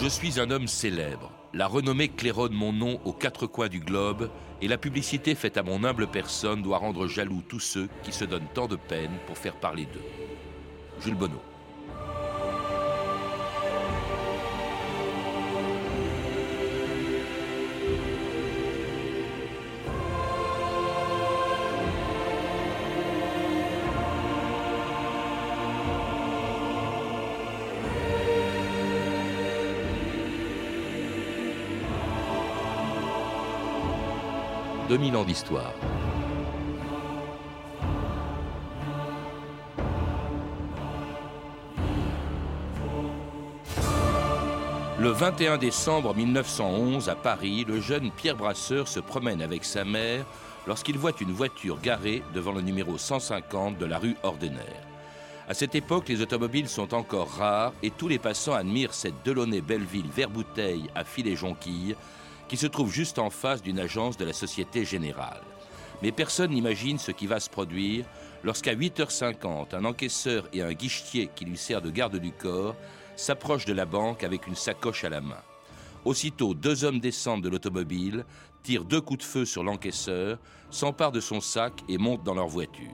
Je suis un homme célèbre. La renommée claironne mon nom aux quatre coins du globe et la publicité faite à mon humble personne doit rendre jaloux tous ceux qui se donnent tant de peine pour faire parler d'eux. Jules Bonneau. 2000 ans d'histoire. Le 21 décembre 1911, à Paris, le jeune Pierre Brasseur se promène avec sa mère lorsqu'il voit une voiture garée devant le numéro 150 de la rue Ordener. À cette époque, les automobiles sont encore rares et tous les passants admirent cette Delaunay Belleville vert bouteille à filet jonquille qui se trouve juste en face d'une agence de la Société Générale. Mais personne n'imagine ce qui va se produire lorsqu'à 8h50, un encaisseur et un guichetier qui lui sert de garde du corps s'approchent de la banque avec une sacoche à la main. Aussitôt, deux hommes descendent de l'automobile, tirent deux coups de feu sur l'encaisseur, s'emparent de son sac et montent dans leur voiture.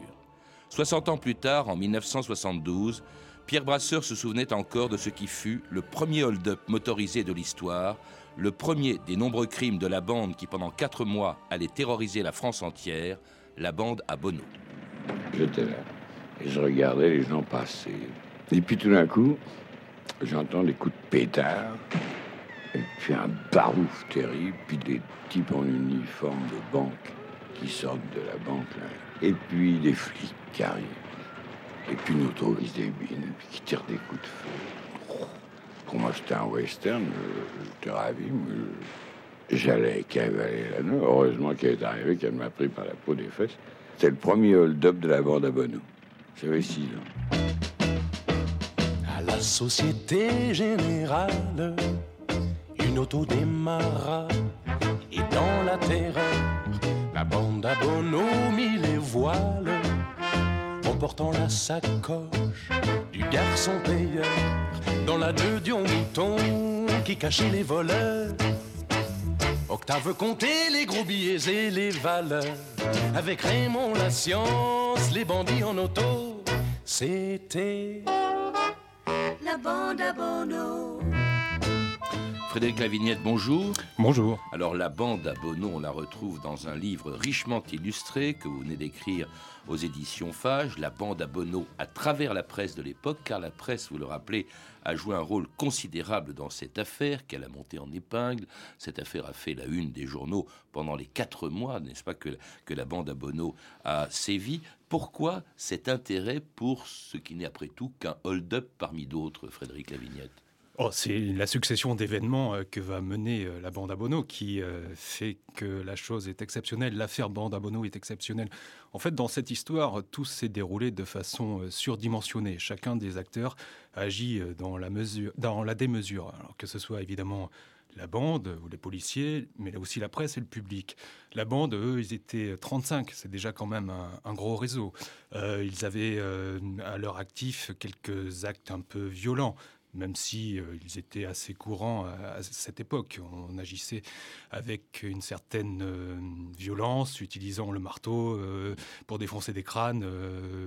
60 ans plus tard, en 1972, Pierre Brasseur se souvenait encore de ce qui fut le premier hold-up motorisé de l'histoire, le premier des nombreux crimes de la bande qui pendant quatre mois allait terroriser la France entière, la bande à Bono. J'étais là et je regardais les gens passer. Et puis tout d'un coup, j'entends des coups de pétard, et puis un barouf terrible, puis des types en uniforme de banque qui sortent de la banque. Et puis des flics qui arrivent. Et puis une auto qui se débine, puis qui tire des coups de feu. Pour moi, c'était un western, j'étais ravi, j'allais cavaler la nuit. Heureusement qu'elle est arrivée, qu'elle m'a pris par la peau des fesses. C'était le premier hold-up de la bande à Bono. J'avais six ans. À la Société Générale, une auto démarra et dans la terreur, la bande à Bono mit les voiles en portant la sacoche du garçon payeur dans la deux du mouton qui cachait les voleurs. Octave comptait les gros billets et les valeurs. Avec Raymond la science, les bandits en auto, c'était la bande à Bono. Frédéric Lavignette, bonjour. Bonjour. Alors la bande à Bono, on la retrouve dans un livre richement illustré que vous venez d'écrire aux éditions Fage, La bande à Bono à travers la presse de l'époque, car la presse, vous le rappelez, a joué un rôle considérable dans cette affaire qu'elle a montée en épingle. Cette affaire a fait la une des journaux pendant les quatre mois, n'est-ce pas, que, que la bande à Bono a sévi. Pourquoi cet intérêt pour ce qui n'est après tout qu'un hold-up parmi d'autres, Frédéric Lavignette? Oh, c'est la succession d'événements euh, que va mener euh, la bande à Bono qui euh, fait que la chose est exceptionnelle. L'affaire bande à Bono est exceptionnelle. En fait, dans cette histoire, tout s'est déroulé de façon surdimensionnée. Chacun des acteurs agit dans la, mesure, dans la démesure. Que ce soit évidemment la bande ou les policiers, mais aussi la presse et le public. La bande, eux, ils étaient 35, c'est déjà quand même un, gros réseau. ils avaient à leur actif quelques actes un peu violents même si euh, ils étaient assez courants à, cette époque. On agissait avec une certaine euh, violence, utilisant le marteau euh, pour défoncer des crânes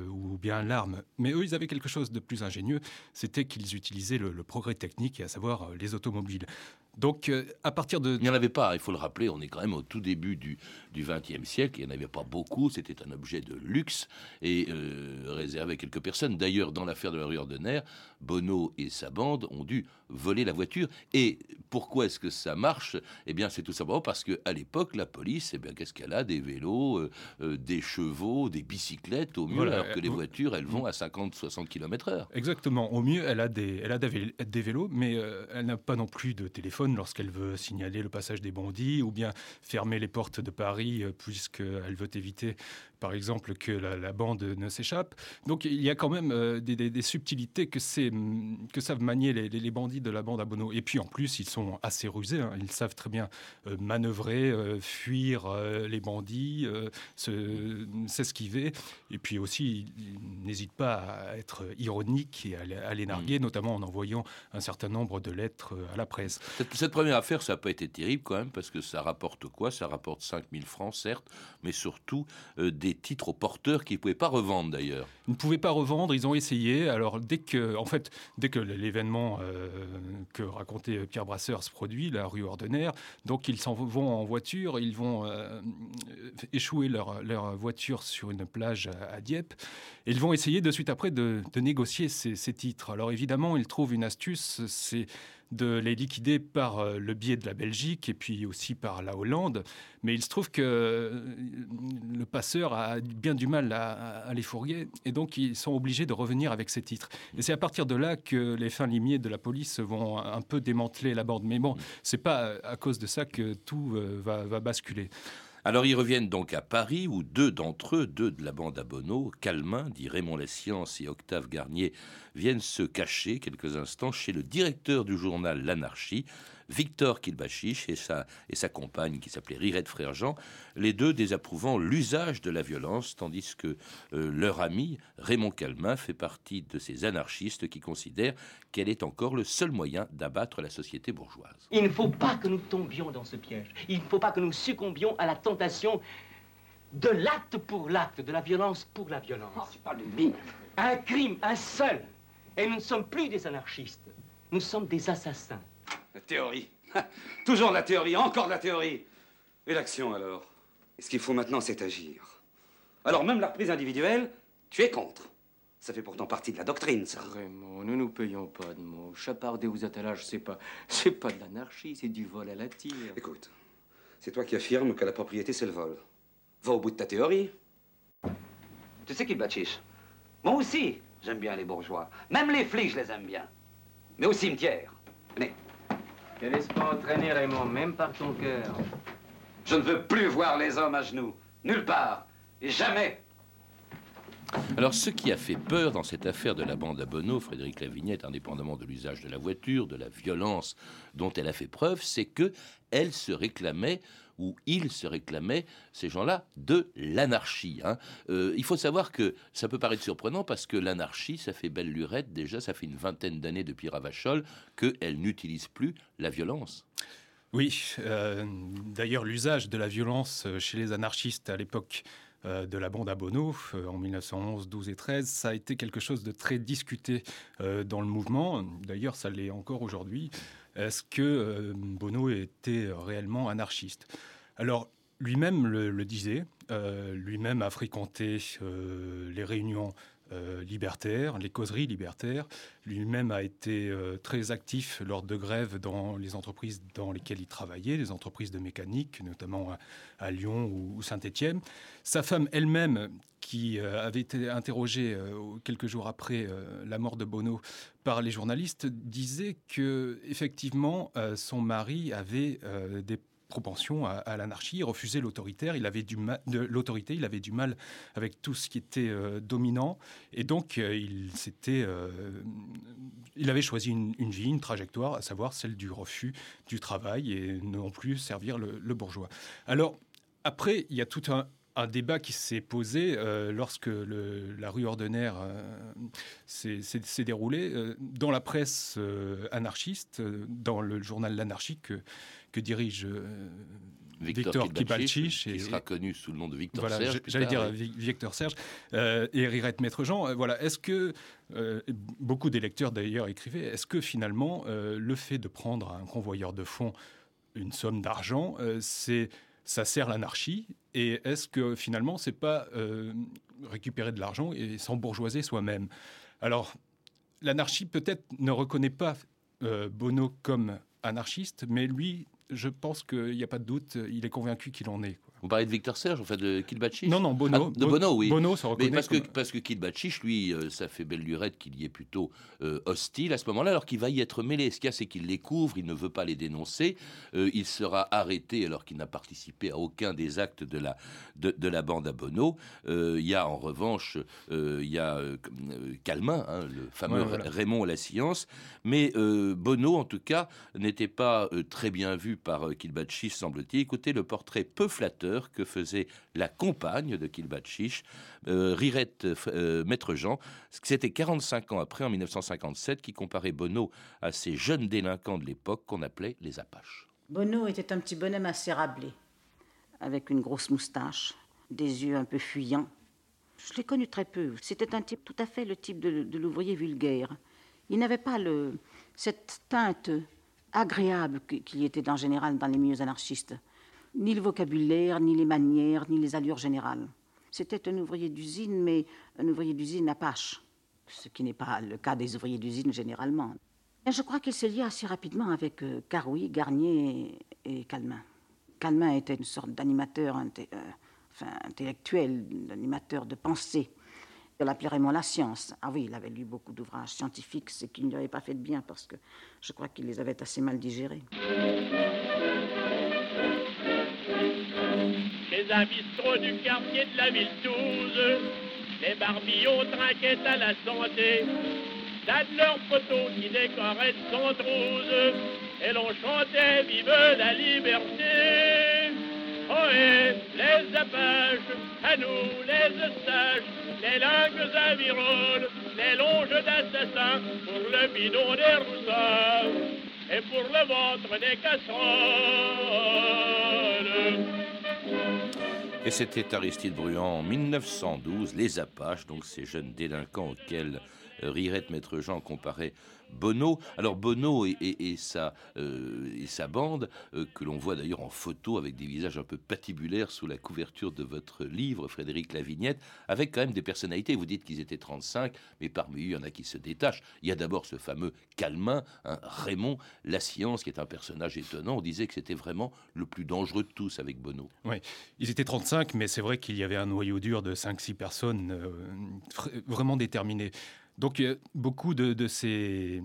ou bien l'arme. Mais eux, ils avaient quelque chose de plus ingénieux, c'était qu'ils utilisaient le, progrès technique, à savoir les automobiles. Donc, à partir de... Il n'y en avait pas, il faut le rappeler, on est quand même au tout début du XXe siècle, il n'y en avait pas beaucoup, c'était un objet de luxe et réservé à quelques personnes. D'ailleurs, dans l'affaire de la rue Ordener, Bono et sa bande ont dû voler la voiture. Et pourquoi est-ce que ça marche? Eh bien, c'est tout simplement parce qu'à l'époque, la police, eh bien, qu'est-ce qu'elle a? Des vélos, euh, euh, des chevaux, des bicyclettes, au mieux, alors que les voitures, elles vont à 50-60 km/h. Exactement. Au mieux, elle a des, elle a des vélos, mais euh, elle n'a pas non plus de téléphone lorsqu'elle veut signaler le passage des bandits ou bien fermer les portes de Paris, puisqu'elle veut éviter par exemple, que la, bande ne s'échappe. Donc il y a quand même euh, des, subtilités que, que savent manier les, bandits de la bande à Bono. Et puis en plus, ils sont assez rusés. Hein. Ils savent très bien euh, manœuvrer, euh, fuir les bandits, s'esquiver. Et puis aussi, ils n'hésitent pas à être ironiques et à, les narguer, mm. notamment en envoyant un certain nombre de lettres à la presse. Cette, cette première affaire, ça n'a pas été terrible quand même, parce que ça rapporte quoi? Ça rapporte 5000 francs, certes, mais surtout des des titres aux porteurs qu'ils ne pouvaient pas revendre d'ailleurs. Ils ne pouvaient pas revendre, ils ont essayé. Alors dès que, en fait, dès que l'événement euh, que racontait Pierre Brasseur se produit, la rue Ordenaire, donc ils s'en vont en voiture, ils vont euh, échouer leur, leur, voiture sur une plage à, Dieppe, et ils vont essayer de suite après de, négocier ces, ces titres. Alors évidemment, ils trouvent une astuce, c'est de les liquider par euh, le biais de la Belgique et puis aussi par la Hollande. Mais il se trouve que euh, le passeur a bien du mal à, les fourguer et donc ils sont obligés de revenir avec ces titres. Et c'est à partir de là que les fins limiers de la police vont un peu démanteler la bande. Mais bon, c'est pas à cause de ça que tout euh, va, va basculer. Alors ils reviennent donc à Paris où deux d'entre eux, deux de la bande à Calmin, dit Raymond Sciences et Octave Garnier, viennent se cacher quelques instants chez le directeur du journal L'Anarchie, Victor Kilbachiche et sa, et sa compagne qui s'appelait Rirette Frère Jean, les deux désapprouvant l'usage de la violence, tandis que euh, leur ami Raymond Calmin fait partie de ces anarchistes qui considèrent qu'elle est encore le seul moyen d'abattre la société bourgeoise. Il ne faut pas que nous tombions dans ce piège. Il ne faut pas que nous succombions à la tentation de l'acte pour l'acte, de la violence pour la violence. Oh, c'est pas de. Un crime, un seul. Et nous ne sommes plus des anarchistes. Nous sommes des assassins. La théorie. Toujours la théorie, encore la théorie. Et l'action alors? Et ce qu'il faut maintenant, c'est agir. Alors même la reprise individuelle, tu es contre. Ça fait pourtant partie de la doctrine, ça. Vraiment, nous nous payons pas de mots. Chaparder aux attelages, c'est pas, c'est pas de l'anarchie, c'est du vol à la tire. Écoute, c'est toi qui affirmes que la propriété, c'est le vol. Va au bout de ta théorie. Tu sais qui bâtisse Moi aussi, j'aime bien les bourgeois. Même les flics, je les aime bien. Mais au cimetière. Venez. Te laisse pas entraîner, Raymond, même par ton cœur. Je ne veux plus voir les hommes à genoux. Nulle part. Et jamais. Alors, ce qui a fait peur dans cette affaire de la bande à Bonneau, Frédéric Lavignette, indépendamment de l'usage de la voiture, de la violence dont elle a fait preuve, c'est que elle se réclamait ou ils se réclamaient, ces gens-là, de l'anarchie. Hein. Euh, il faut savoir que ça peut paraître surprenant parce que l'anarchie, ça fait belle lurette, déjà ça fait une vingtaine d'années depuis Ravachol qu'elle n'utilise plus la violence. Oui, euh, d'ailleurs l'usage de la violence chez les anarchistes à l'époque euh, de la bande à Bono en 1911, 12 et 13, ça a été quelque chose de très discuté dans le mouvement. D'ailleurs, ça l'est encore aujourd'hui. Est-ce que euh, Bono était réellement anarchiste? Alors, lui-même le, disait, euh, lui-même a fréquenté euh, les réunions libertaires, les causeries libertaires. Lui-même a été très actif lors de grèves dans les entreprises dans lesquelles il travaillait, les entreprises de mécanique, notamment à, Lyon ou, Saint-Étienne. Sa femme elle-même, qui avait été interrogée quelques jours après la mort de Bono par les journalistes disait que effectivement euh, son mari avait euh, des propensions à, l'anarchie, il refusait l'autoritaire, il avait du l'autorité, il avait du mal avec tout ce qui était euh, dominant, et donc il s'était, il avait choisi une, vie, une trajectoire, à savoir celle du refus du travail et non plus servir le, bourgeois. Alors après, il y a tout un, débat qui s'est posé euh, lorsque la rue Ordenaire euh, s'est déroulée euh, dans la presse anarchiste, dans le journal L'Anarchie que, dirige Victor, Kibalchich. Qui sera connu sous le nom de Victor Serge. J'allais dire Victor Serge et Rirette Maître-Jean. voilà, est-ce que, beaucoup d'électeurs d'ailleurs écrivaient, est-ce que finalement le fait de prendre un convoyeur de fonds une somme d'argent, c'est ça sert l'anarchie Et est-ce que finalement, c'est pas euh, récupérer de l'argent et s'embourgeoiser soi-même? Alors, l'anarchie peut-être ne reconnaît pas euh, Bono comme anarchiste, mais lui, je pense qu'il n'y a pas de doute, il est convaincu qu'il en est. Vous parlez de Victor Serge, enfin de Kilbachich Non, non, Bono. Ah, de Bono, oui. Bono se Mais reconnaît parce que, comme- parce que Kilbachich, lui, euh, ça fait belle lurette qu'il y est plutôt euh, hostile à ce moment-là, alors qu'il va y être mêlé. Ce qu'il y a, c'est qu'il les couvre, il ne veut pas les dénoncer. Euh, il sera arrêté alors qu'il n'a participé à aucun des actes de la, de, de la bande à Bono. Il y a en revanche, il y a Calmin, hein, le fameux Ouais, voilà. Raymond à la science. Mais Bono, en tout cas, n'était pas très bien vu par Kilbachich, semble-t-il. Écoutez le portrait peu flatteur que faisait la compagne de Kilbachich, euh, Rirette euh, Maître Jean. C'était 45 ans après, en 1957, qui comparait Bono à ces jeunes délinquants de l'époque qu'on appelait les Apaches. Bono était un petit bonhomme assez rablé, avec une grosse moustache, des yeux un peu fuyants. Je l'ai connu très peu. C'était un type tout à fait le type de, l'ouvrier vulgaire. Il n'avait pas cette teinte agréable qui qui était en général dans les milieux anarchistes. Ni le vocabulaire, ni les manières, ni les allures générales. C'était un ouvrier d'usine, mais un ouvrier d'usine apache, ce qui n'est pas le cas des ouvriers d'usine généralement. Et je crois qu'il se lia assez rapidement avec euh, Carouy, Garnier et, Calmin. Calmin était une sorte d'animateur euh, enfin, intellectuel, d'animateur de pensée. On l'appelait Raymond La Science. Ah oui, il avait lu beaucoup d'ouvrages scientifiques, ce qui ne lui avait pas fait de bien parce que je crois qu'il les avait assez mal digérés. Un bistrot du quartier de la ville 12, les barbillons trinquaient à la santé. T'as leurs photos qui décoraient son trousse, et l'on chantait Vive la liberté. Oh, et les apaches, à nous les eustaches, les langues aviroles, les longes d'assassins, pour le bidon des roussins, et pour le ventre des casseroles. Et c'était Aristide Bruand en 1912, les Apaches, donc ces jeunes délinquants auxquels Rirette Maître Jean comparait Bono. Alors Bono et, euh, sa bande, euh, que l'on voit d'ailleurs en photo avec des visages un peu patibulaires sous la couverture de votre livre, Frédéric Lavignette, avec quand même des personnalités. Vous dites qu'ils étaient 35, mais parmi eux, il y en a qui se détachent. Il y a d'abord ce fameux Calmin, hein, Raymond La Science, qui est un personnage étonnant. On disait que c'était vraiment le plus dangereux de tous avec Bono. Oui, ils étaient 35, mais c'est vrai qu'il y avait un noyau dur de 5-6 personnes euh, vraiment déterminées. Donc euh, beaucoup de, ces,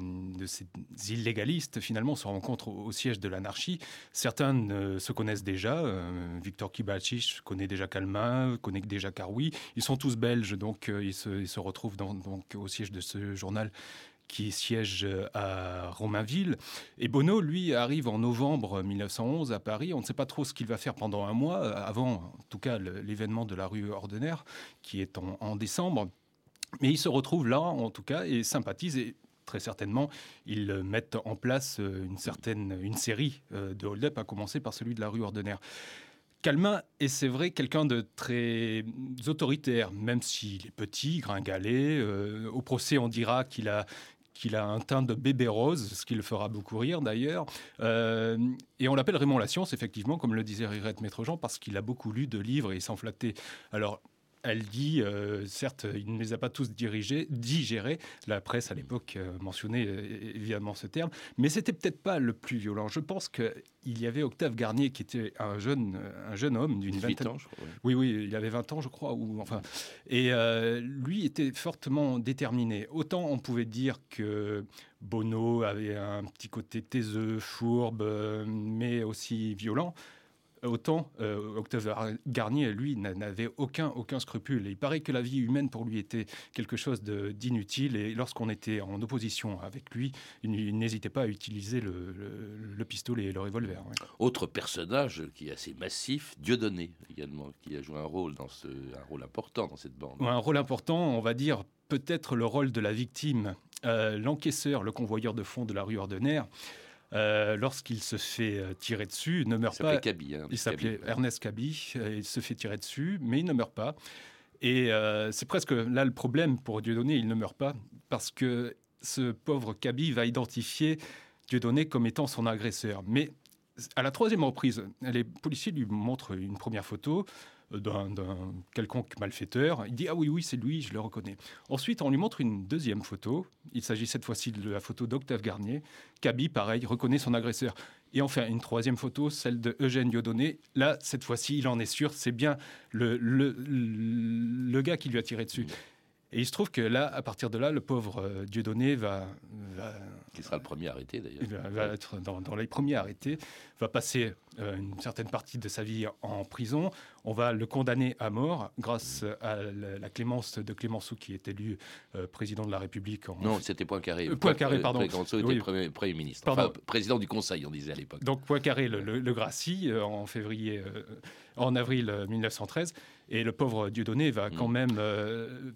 illégalistes, finalement, se rencontrent au, siège de l'anarchie. Certains se connaissent déjà. euh, Victor Kibachich connaît déjà Calmin, connaît déjà Carouy. Ils sont tous belges, donc euh, ils, se, retrouvent donc, au siège de ce journal qui siège à Romainville. Et Bono, lui, arrive en novembre 1911 à Paris. On ne sait pas trop ce qu'il va faire pendant un mois, avant, en tout cas, l'événement de la rue Ordinaire, qui est en décembre. Mais il se retrouve là, en tout cas, et sympathise. Et très certainement, ils euh, mettent en place euh, une certaine une série euh, de hold-up, à commencer par celui de la rue Ordinaire. Calmin est, c'est vrai, quelqu'un de très autoritaire, même s'il est petit, gringalet. Au procès, on dira qu'il a qu'il a un teint de bébé rose, ce qui le fera beaucoup rire d'ailleurs. Et on l'appelle Raymond La Science, effectivement, comme le disait Rirette Maître Jean, parce qu'il a beaucoup lu de livres et s'en flattait. Alors, elle dit, euh, certes, il ne les a pas tous dirigés, digérés. La presse à l'époque euh, mentionnait euh, évidemment ce terme, mais c'était peut-être pas le plus violent. Je pense qu'il y avait Octave Garnier qui était un jeune, un jeune homme d'une 18 vingtaine ans, je crois. oui, oui, il avait 20 ans, je crois. Ou, enfin, et euh, lui était fortement déterminé. Autant on pouvait dire que Bono avait un petit côté taiseux, fourbe, mais aussi violent. Autant euh, Octave Garnier, lui, n'a- n'avait aucun, aucun scrupule. Et il paraît que la vie humaine, pour lui, était quelque chose d'inutile. Et lorsqu'on était en opposition avec lui, il n'hésitait pas à utiliser le, le- le pistolet et le revolver. ouais. Autre personnage qui est assez massif, Dieudonné également, qui a joué un rôle, dans ce, un rôle important dans cette bande. Un rôle important, on va dire peut-être le rôle de la victime, Euh, l'encaisseur, le convoyeur de fonds de la rue Ordinaire. Euh, Lorsqu'il se fait euh, tirer dessus, ne meurt Il pas. Cabi, hein, il s'appelait ouais. Ernest Cabi. euh, il se fait tirer dessus, mais il ne meurt pas. Et euh, c'est presque là le problème pour Dieudonné, il ne meurt pas parce que ce pauvre Cabi va identifier Dieudonné comme étant son agresseur. Mais à la troisième reprise, les policiers lui montrent une première photo. D'un quelconque malfaiteur. Il dit Ah oui, oui, c'est lui, je le reconnais. Ensuite, on lui montre une deuxième photo. Il s'agit cette fois-ci de la photo d'Octave Garnier. Cabi, pareil, reconnaît son agresseur. Et enfin, une troisième photo, celle de Eugène Dieudonné. Là, cette fois-ci, il en est sûr, c'est bien le, le, le, gars qui lui a tiré dessus. Et il se trouve que là, à partir de là, le pauvre Dieudonné va, va qui sera le premier arrêté d'ailleurs. Il va, être dans, dans, les premiers arrêtés, va passer une certaine partie de sa vie en prison. On va le condamner à mort grâce à la, clémence de Clémenceau qui est élu euh, président de la République. En... Non, c'était Poincaré. Euh, Poincaré, pardon. Clémenceau était premier, premier, ministre, enfin, président du Conseil, on disait à l'époque. Donc Poincaré le, le, gracie en février, en avril 1913. Et le pauvre Dieudonné va quand mm. même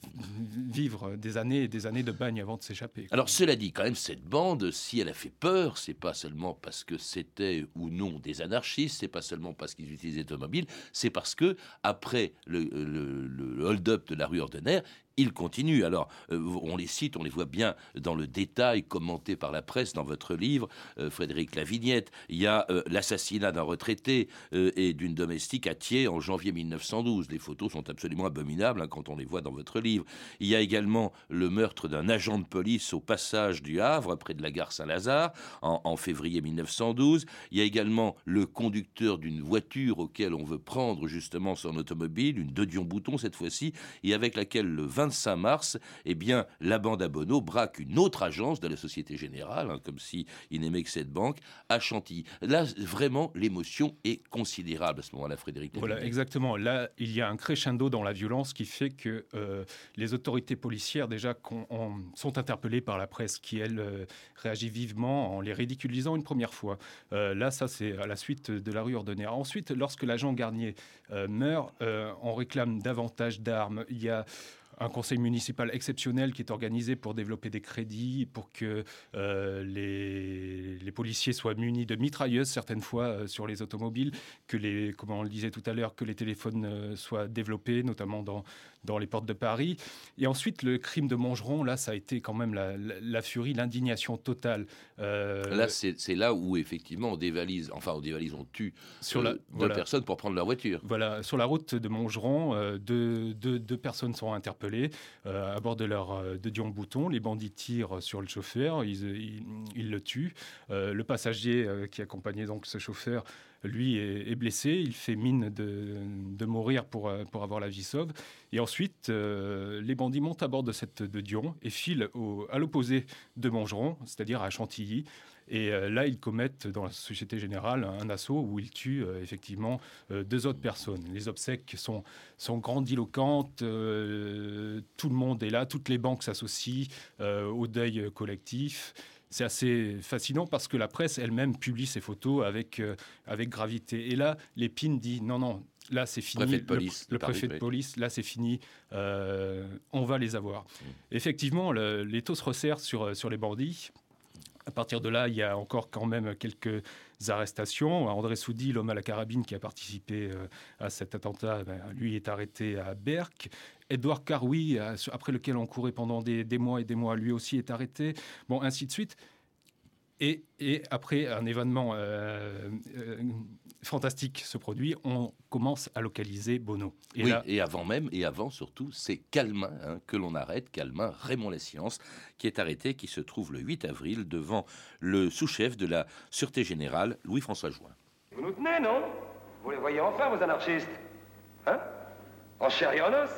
vivre des années et des années de bagne avant de s'échapper. Alors cela dit, quand même, cette bande, si elle a fait peur, c'est pas seulement parce que c'était ou non des anarchistes, c'est pas seulement parce qu'ils utilisaient automobiles, c'est parce que après le, le hold-up de la rue Ordener, ils continuent. Alors, euh, on les cite, on les voit bien dans le détail commenté par la presse dans votre livre, euh, Frédéric Lavignette. Il y a euh, l'assassinat d'un retraité et d'une domestique à Thiers en janvier 1912. Les photos sont absolument abominables hein, quand on les voit dans votre livre. Il y a également le meurtre d'un agent de police au passage du Havre, près de la gare Saint-Lazare, en, en, février 1912. Il y a également le conducteur d'une voiture auquel on veut prendre justement son automobile, une de Dion Bouton cette fois-ci, et avec laquelle le 20 25 mars, eh bien, la bande à Bono braque une autre agence de la Société Générale, hein, comme si il n'aimait que cette banque, à Chantilly. Là, vraiment, l'émotion est considérable à ce moment-là, Frédéric. Voilà, exactement. Là, il y a un crescendo dans la violence qui fait que euh, les autorités policières, déjà, sont interpellées par la presse, qui, elle, euh, réagit vivement en les ridiculisant une première fois. Euh, là, ça, c'est à la suite de la rue Ordonnaire. Ensuite, lorsque l'agent Garnier meurt, on réclame davantage d'armes. Il y a un conseil municipal exceptionnel qui est organisé pour développer des crédits, pour que euh, les, policiers soient munis de mitrailleuses certaines fois euh, sur les automobiles, que les, comme on le disait tout à l'heure, que les téléphones euh, soient développés, notamment dans, dans les portes de Paris. Et ensuite, le crime de Mongeron, là, ça a été quand même la, furie, l'indignation totale. Là, c'est là où effectivement on dévalise, enfin on dévalise, on tue sur la, deux personnes pour prendre leur voiture. Voilà, sur la route de Mongeron, deux, deux personnes sont interpellées euh, à bord de leur euh, de Dion Bouton. Les bandits tirent sur le chauffeur, ils, ils, le tuent. Euh, le passager qui accompagnait donc ce chauffeur lui est, blessé, il fait mine de, mourir pour, pour avoir la vie sauve. Et ensuite, les bandits montent à bord de cette de Dion et filent au, à l'opposé de Mongeron, c'est-à-dire à Chantilly. Et euh, là, ils commettent dans la Société Générale un assaut où ils tuent euh, effectivement euh, deux autres personnes. Les obsèques sont, sont grandiloquentes, tout le monde est là, toutes les banques s'associent au deuil collectif c'est assez fascinant parce que la presse elle-même publie ces photos avec, avec gravité. Et là, Lépine dit non, non, là c'est fini. Préfet de police, le, préfet de police, là c'est fini, on va les avoir. Mmh. Effectivement, l'étau se resserre sur, sur les bandits à partir de là, il y a encore quand même quelques arrestations. André Soudi, l'homme à la carabine qui a participé euh, à cet attentat, ben, lui est arrêté à Berck. Edouard Caroui, euh, après lequel on courait pendant des, des, mois et des mois, lui aussi est arrêté. Bon, ainsi de suite. Et, après un événement euh, euh, fantastique se produit, on commence à localiser Bono. Et oui, et avant même, et avant surtout, c'est Calmin hein, que l'on arrête, Calmin, Raymond Sciences, qui est arrêté, qui se trouve le 8 avril devant le sous-chef de la Sûreté Générale, Louis-François Join. Vous nous tenez, non? Vous les voyez enfin, vos anarchistes. Hein? En chair et en os.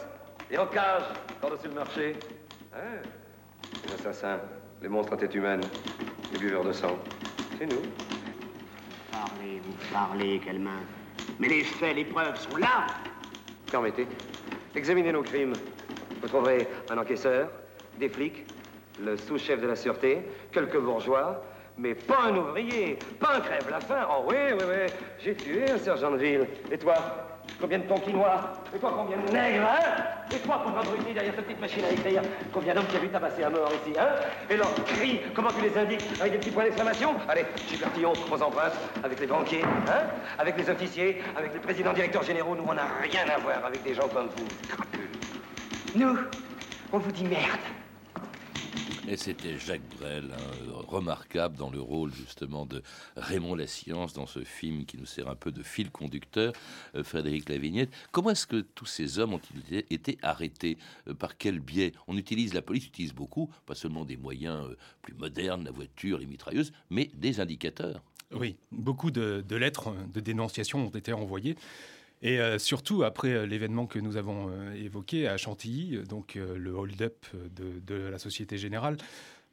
Et en cage, par-dessus le marché. Hein? Les assassins, les monstres à tête humaine, les buveurs de sang. C'est nous. Parlez, vous parlez, Calmin. Mais les faits, les preuves sont là. Permettez. Examinez nos crimes. Vous trouverez un encaisseur, des flics, le sous-chef de la sûreté, quelques bourgeois, mais pas un ouvrier, pas un crève-la-faim. Oh oui, oui, oui, j'ai tué un sergent de ville. Et toi? Combien de tonkinois Et toi, combien de nègres, hein Et toi, pauvre abruti, derrière cette petite machine à écrire Combien d'hommes qui a vu tabasser à mort ici, hein Et leurs cris, comment tu les indiques Avec des petits points d'exclamation Allez, Gilbertillon, aux empreintes, avec les banquiers, hein Avec les officiers, avec les présidents directeurs généraux, nous, on n'a rien à voir avec des gens comme vous. Nous, on vous dit merde. Et c'était Jacques Brel, hein, remarquable dans le rôle justement de Raymond La Science dans ce film qui nous sert un peu de fil conducteur, euh, Frédéric Lavignette. Comment est-ce que tous ces hommes ont-ils été arrêtés euh, Par quel biais? On utilise, la police utilise beaucoup, pas seulement des moyens euh, plus modernes, la voiture, les mitrailleuses, mais des indicateurs. Oui, beaucoup de, lettres de dénonciation ont été envoyées. Et surtout après l'événement que nous avons évoqué à Chantilly, donc le hold-up de, la Société Générale,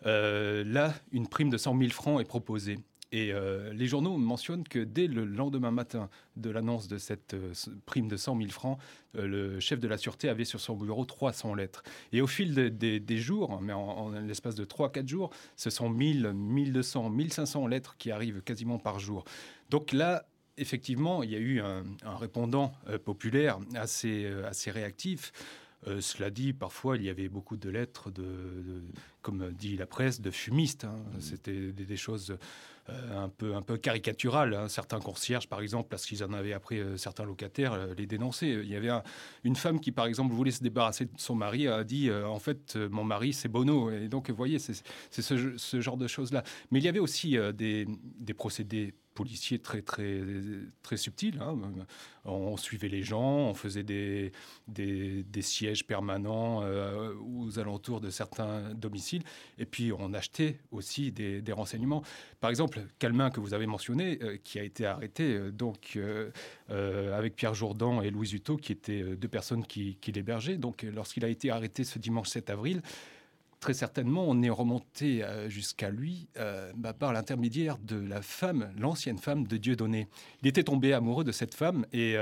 là, une prime de 100 000 francs est proposée. Et euh, les journaux mentionnent que dès le lendemain matin de l'annonce de cette euh, prime de 100 000 francs, euh, le chef de la sûreté avait sur son bureau 300 lettres. Et au fil des jours, mais en, l'espace de 3-4 jours, ce sont 1000, 1200, 1500 lettres qui arrivent quasiment par jour. Donc là, effectivement, il y a eu un, répondant populaire assez, assez réactif. cela dit, parfois, il y avait beaucoup de lettres, de, comme dit la presse, de fumistes. Hein. Mmh. C'était des, choses euh, un, peu, un peu caricatural. Hein. Certains concierges, par exemple, parce qu'ils en avaient appris euh, certains locataires, euh, les dénonçaient. Il y avait une femme qui, par exemple, voulait se débarrasser de son mari, a dit En fait, mon mari, c'est Bono. Et donc, vous voyez, c'est ce, ce, genre de choses-là. Mais il y avait aussi des, des procédés policiers très très très subtils. Hein. On suivait les gens, on faisait des, des, sièges permanents aux alentours de certains domiciles, et puis on achetait aussi des, des renseignements. Par exemple, Calmin que vous avez mentionné, euh, qui a été arrêté euh, donc euh, avec Pierre Jourdan et Louis Hutto, qui étaient deux personnes qui, l'hébergeaient. Donc, lorsqu'il a été arrêté ce dimanche 7 avril, très certainement, on est remonté jusqu'à lui bah, par l'intermédiaire de la femme, l'ancienne femme de Dieudonné. Il était tombé amoureux de cette femme et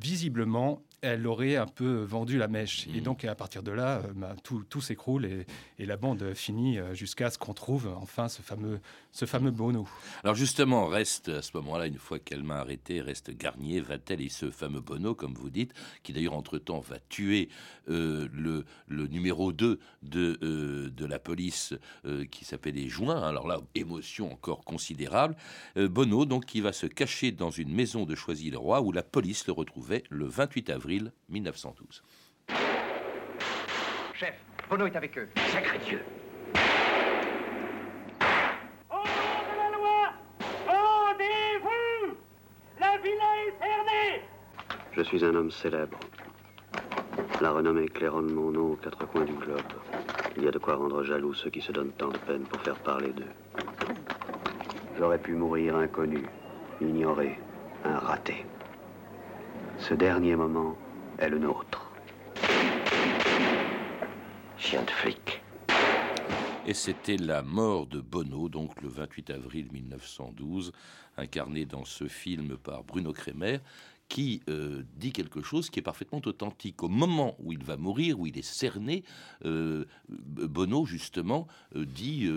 visiblement, elle aurait un peu vendu la mèche. Et mmh. donc, à partir de là, euh, bah, tout, s'écroule et, la bande finit euh, jusqu'à ce qu'on trouve enfin ce fameux, ce fameux Bono. Alors, justement, reste à ce moment-là, une fois qu'elle m'a arrêté, reste Garnier, Vatel et ce fameux Bono, comme vous dites, qui d'ailleurs, entre-temps, va tuer euh, le, le, numéro 2 de, de la police qui s'appelle les Joints. Alors là, émotion encore considérable. Bono, donc, qui va se cacher dans une maison de Choisy-le-Roi où la police le retrouvait le 28 avril 1912. Chef, Bono est avec eux. Sacré Dieu. Au nom de la loi, rendez-vous La villa est cernée Je suis un homme célèbre. La renommée claironne mon nom aux quatre coins du globe. Il y a de quoi rendre jaloux ceux qui se donnent tant de peine pour faire parler d'eux. J'aurais pu mourir inconnu, ignoré, un raté. Ce dernier moment est le nôtre. Chien de flic. Et c'était la mort de Bono, donc le 28 avril 1912, incarné dans ce film par Bruno Kremer qui euh, dit quelque chose qui est parfaitement authentique. Au moment où il va mourir, où il est cerné, euh, Bono, justement, euh, dit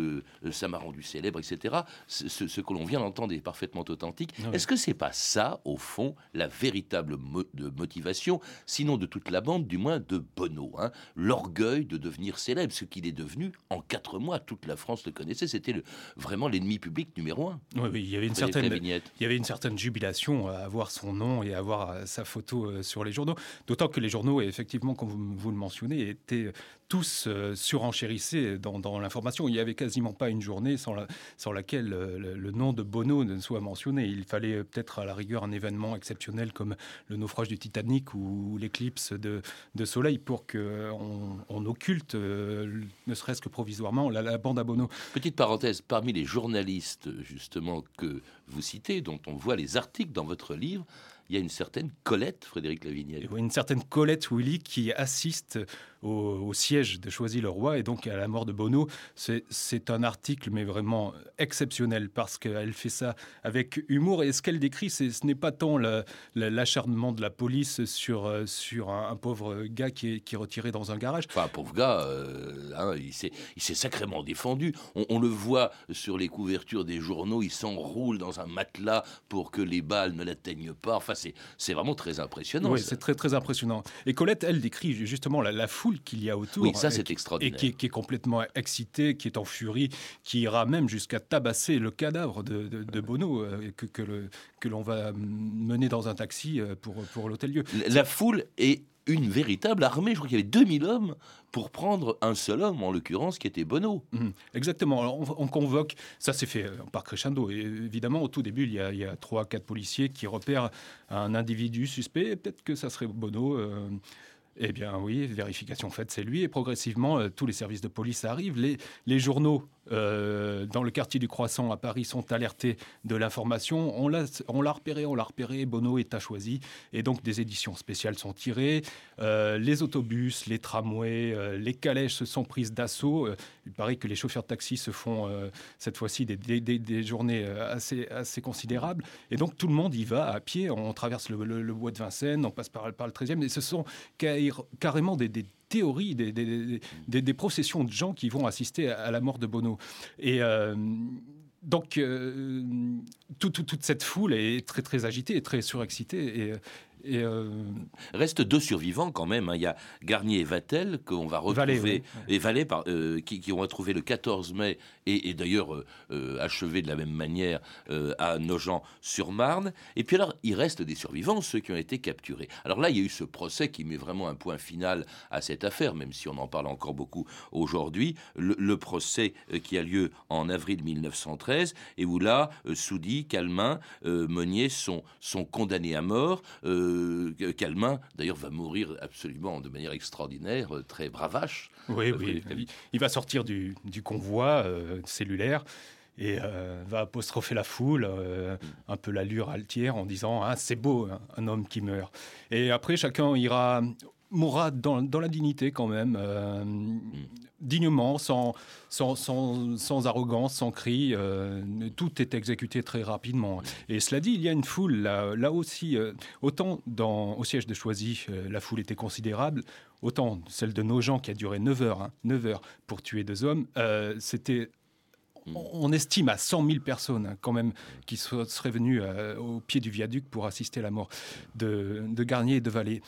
Ça m'a rendu célèbre, etc. Ce, que l'on vient d'entendre est parfaitement authentique. Ah Est-ce que c'est pas ça, au fond, la véritable de motivation, sinon de toute la bande, du moins de Bono hein? L'orgueil de devenir célèbre, ce qu'il est devenu en quatre mois. Toute la France le connaissait, c'était le, vraiment l'ennemi public numéro un. Oui, il, y avait une certaine, il y avait une certaine jubilation à avoir son nom et à avoir euh, sa photo euh, sur les journaux. D'autant que les journaux, effectivement, comme vous, le mentionnez, étaient tous euh, surenchérissés dans, l'information. Il n'y avait quasiment pas une journée sans, laquelle le, nom de Bono ne soit mentionné. Il fallait peut-être à la rigueur un événement exceptionnel comme le naufrage du Titanic ou, l'éclipse de, Soleil pour qu'on on occulte, ne serait-ce que provisoirement, la, la bande à Bono. Petite parenthèse, parmi les journalistes justement que vous citez, dont on voit les articles dans votre livre, il y a une certaine Colette, Frédéric Lavignel. Une certaine Colette Willy qui assiste au, siège de Choisy-le-Roi et donc à la mort de Bono. C'est un article, mais vraiment exceptionnel, parce qu'elle fait ça avec humour. Et ce qu'elle décrit, ce n'est pas tant l'acharnement de la police sur, euh, sur un, pauvre gars qui est, qui retiré dans un garage. Enfin, un pauvre gars, euh, hein, il s'est sacrément défendu. On, le voit sur les couvertures des journaux, il s'enroule dans un matelas pour que les balles ne l'atteignent pas. Enfin, c'est vraiment très impressionnant. Oui, c'est très, très impressionnant. Et Colette, elle décrit justement la, la foule qu'il y a autour. Oui, ça c'est extraordinaire. Et qui, est complètement excité, qui est en furie, qui ira même jusqu'à tabasser le cadavre de, Bono euh, que, que l'on va mener dans un taxi euh, pour, pour l'hôtel-lieu. La foule est une véritable armée. Je crois qu'il y avait 2000 hommes pour prendre un seul homme, en l'occurrence, qui était Bono. Mhm. exactement. Alors, on, convoque, ça s'est fait euh, par crescendo. Et évidemment, au tout début, il y a, il y a trois, quatre policiers qui repèrent un individu suspect. Peut-être que ça serait Bono. Euh, eh bien oui, vérification faite, c'est lui. Et progressivement, euh, tous les services de police arrivent. Les, journaux euh, dans le quartier du Croissant à Paris sont alertés de l'information. On l'a, repéré, on l'a repéré, Bono est à choisi. Et donc des éditions spéciales sont tirées. Euh, les autobus, les tramways, les calèches se sont prises d'assaut. il paraît que les chauffeurs de taxi se font cette fois-ci des, journées assez, considérables. Et donc tout le monde y va à pied. On traverse le, bois de Vincennes, on passe par, par le 13e. Et ce sont carrément des théorie des, des, processions de gens qui vont assister à, la mort de Bono. Et euh, donc, euh, toute cette foule est très, très agitée et très surexcitée. Et, et euh, Reste deux survivants quand même. Hein. Il y a Garnier et Vatel qu'on va retrouver, et Vallée par, euh, qui, qui, ont retrouvé le 14 mai et, d'ailleurs euh, achevé de la même manière à Nogent-sur-Marne. Et puis alors, il reste des survivants, ceux qui ont été capturés. Alors là, il y a eu ce procès qui met vraiment un point final à cette affaire, même si on en parle encore beaucoup aujourd'hui. Le, procès qui a lieu en avril 1913 et où là, Soudy, Calmin, Meunier sont, sont condamnés à mort. Euh, Calmin, d'ailleurs, va mourir absolument de manière extraordinaire, euh, très bravache. Oui, oui. Il, va sortir du, convoi euh, cellulaire et va apostropher la foule, un peu l'allure altière, en disant ah, c'est beau, hein, un homme qui meurt. Et après, chacun ira mourra dans, la dignité quand même, euh, dignement, sans, sans, sans, arrogance, sans cri. Euh, tout est exécuté très rapidement. Et cela dit, il y a une foule, là, là aussi, euh, autant dans, au siège de Choisy, la foule était considérable, autant celle de nos gens qui a duré 9 heures, hein, 9 heures pour tuer deux hommes, c'était on estime à 100 000 personnes hein, quand même qui seraient venues au pied du viaduc pour assister à la mort de, de Garnier et de Vallée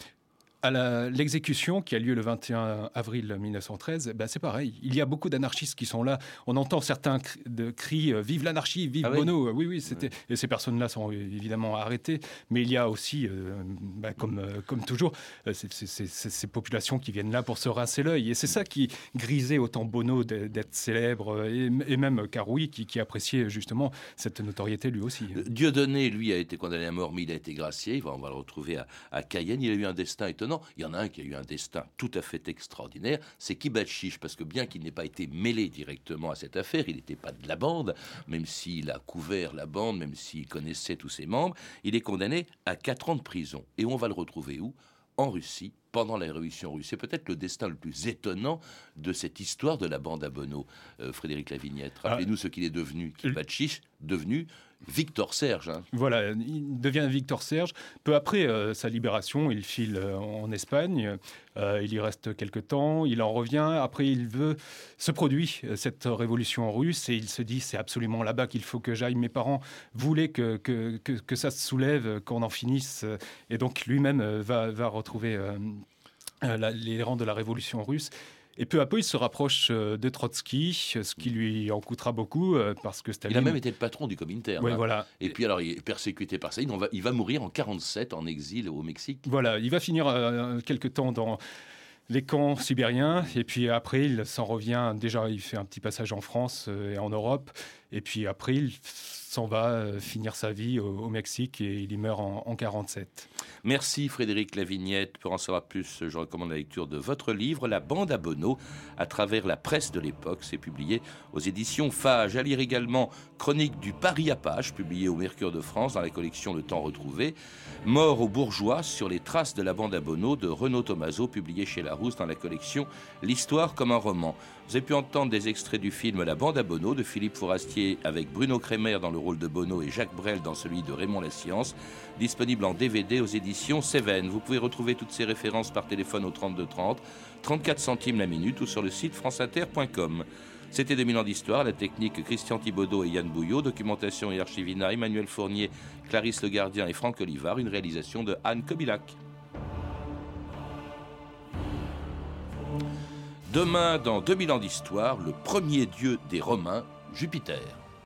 à l'exécution qui a lieu le 21 avril 1913, ben c'est pareil. Il y a beaucoup d'anarchistes qui sont là. On entend certains de cris euh, Vive l'anarchie, vive ah Bono. Oui, oui, c'était. Et ces personnes-là sont évidemment arrêtées. Mais il y a aussi, euh, ben, comme, euh, comme toujours, ces populations qui viennent là pour se rincer l'œil. Et c'est ça qui grisait autant Bono d'être célèbre et, même Caroui qui, qui, appréciait justement cette notoriété lui aussi. Dieudonné, lui, a été condamné à mort, mais il a été gracié. On va le retrouver à, à Cayenne. Il a eu un destin étonnant il y en a un qui a eu un destin tout à fait extraordinaire, c'est Kibachiche, parce que bien qu'il n'ait pas été mêlé directement à cette affaire, il n'était pas de la bande, même s'il a couvert la bande, même s'il connaissait tous ses membres, il est condamné à 4 ans de prison. Et on va le retrouver où? En Russie, pendant la révolution russe. C'est peut-être le destin le plus étonnant de cette histoire de la bande à Bono, euh, Frédéric Lavignette. Ah. Rappelez-nous ce qu'il est devenu. Kibachiche, devenu Victor Serge. Hein. Voilà, il devient Victor Serge. Peu après euh, sa libération, il file euh, en Espagne. Euh, il y reste quelque temps. Il en revient. Après, il veut se produit cette révolution russe et il se dit c'est absolument là-bas qu'il faut que j'aille. Mes parents voulaient que, que, que, ça se soulève, qu'on en finisse. Et donc lui-même va, va, retrouver les rangs de la révolution russe. Et peu à peu, il se rapproche euh, de Trotsky, ce qui lui en coûtera beaucoup euh, parce que Staline. Il a même été le patron du Comintern. Oui, hein. voilà. Et puis alors, il est persécuté par ça. Il va, il va mourir en 47 en exil au Mexique. Voilà, il va finir euh, quelque temps dans les camps sibériens. Et puis après, il s'en revient. Déjà, il fait un petit passage en France et en Europe. Et puis après, il s'en va euh, finir sa vie au, Mexique et il y meurt en, en 47. Merci Frédéric Lavignette. Pour en savoir plus, je recommande la lecture de votre livre, La bande à Bono, à travers la presse de l'époque. C'est publié aux éditions Fage. À lire également Chronique du Paris Apache, publié au Mercure de France dans la collection Le Temps retrouvé. Mort aux bourgeois sur les traces de la bande à Bono de Renaud Tomaso, publié chez Larousse dans la collection L'Histoire comme un roman. Vous avez pu entendre des extraits du film La bande à Bono de Philippe Fourastier avec Bruno Crémer dans le rôle de Bono et Jacques Brel dans celui de Raymond La Science, disponible en DVD aux éditions Seven. Vous pouvez retrouver toutes ces références par téléphone au 32 30, 34 centimes la minute ou sur le site franceinter.com. C'était 2000 ans d'histoire, la technique Christian Thibaudot et Yann Bouillot, documentation et archivina Emmanuel Fournier, Clarisse Le Gardien et Franck Olivard, une réalisation de Anne Kobilac. Demain, dans 2000 ans d'histoire, le premier dieu des Romains, Jupiter.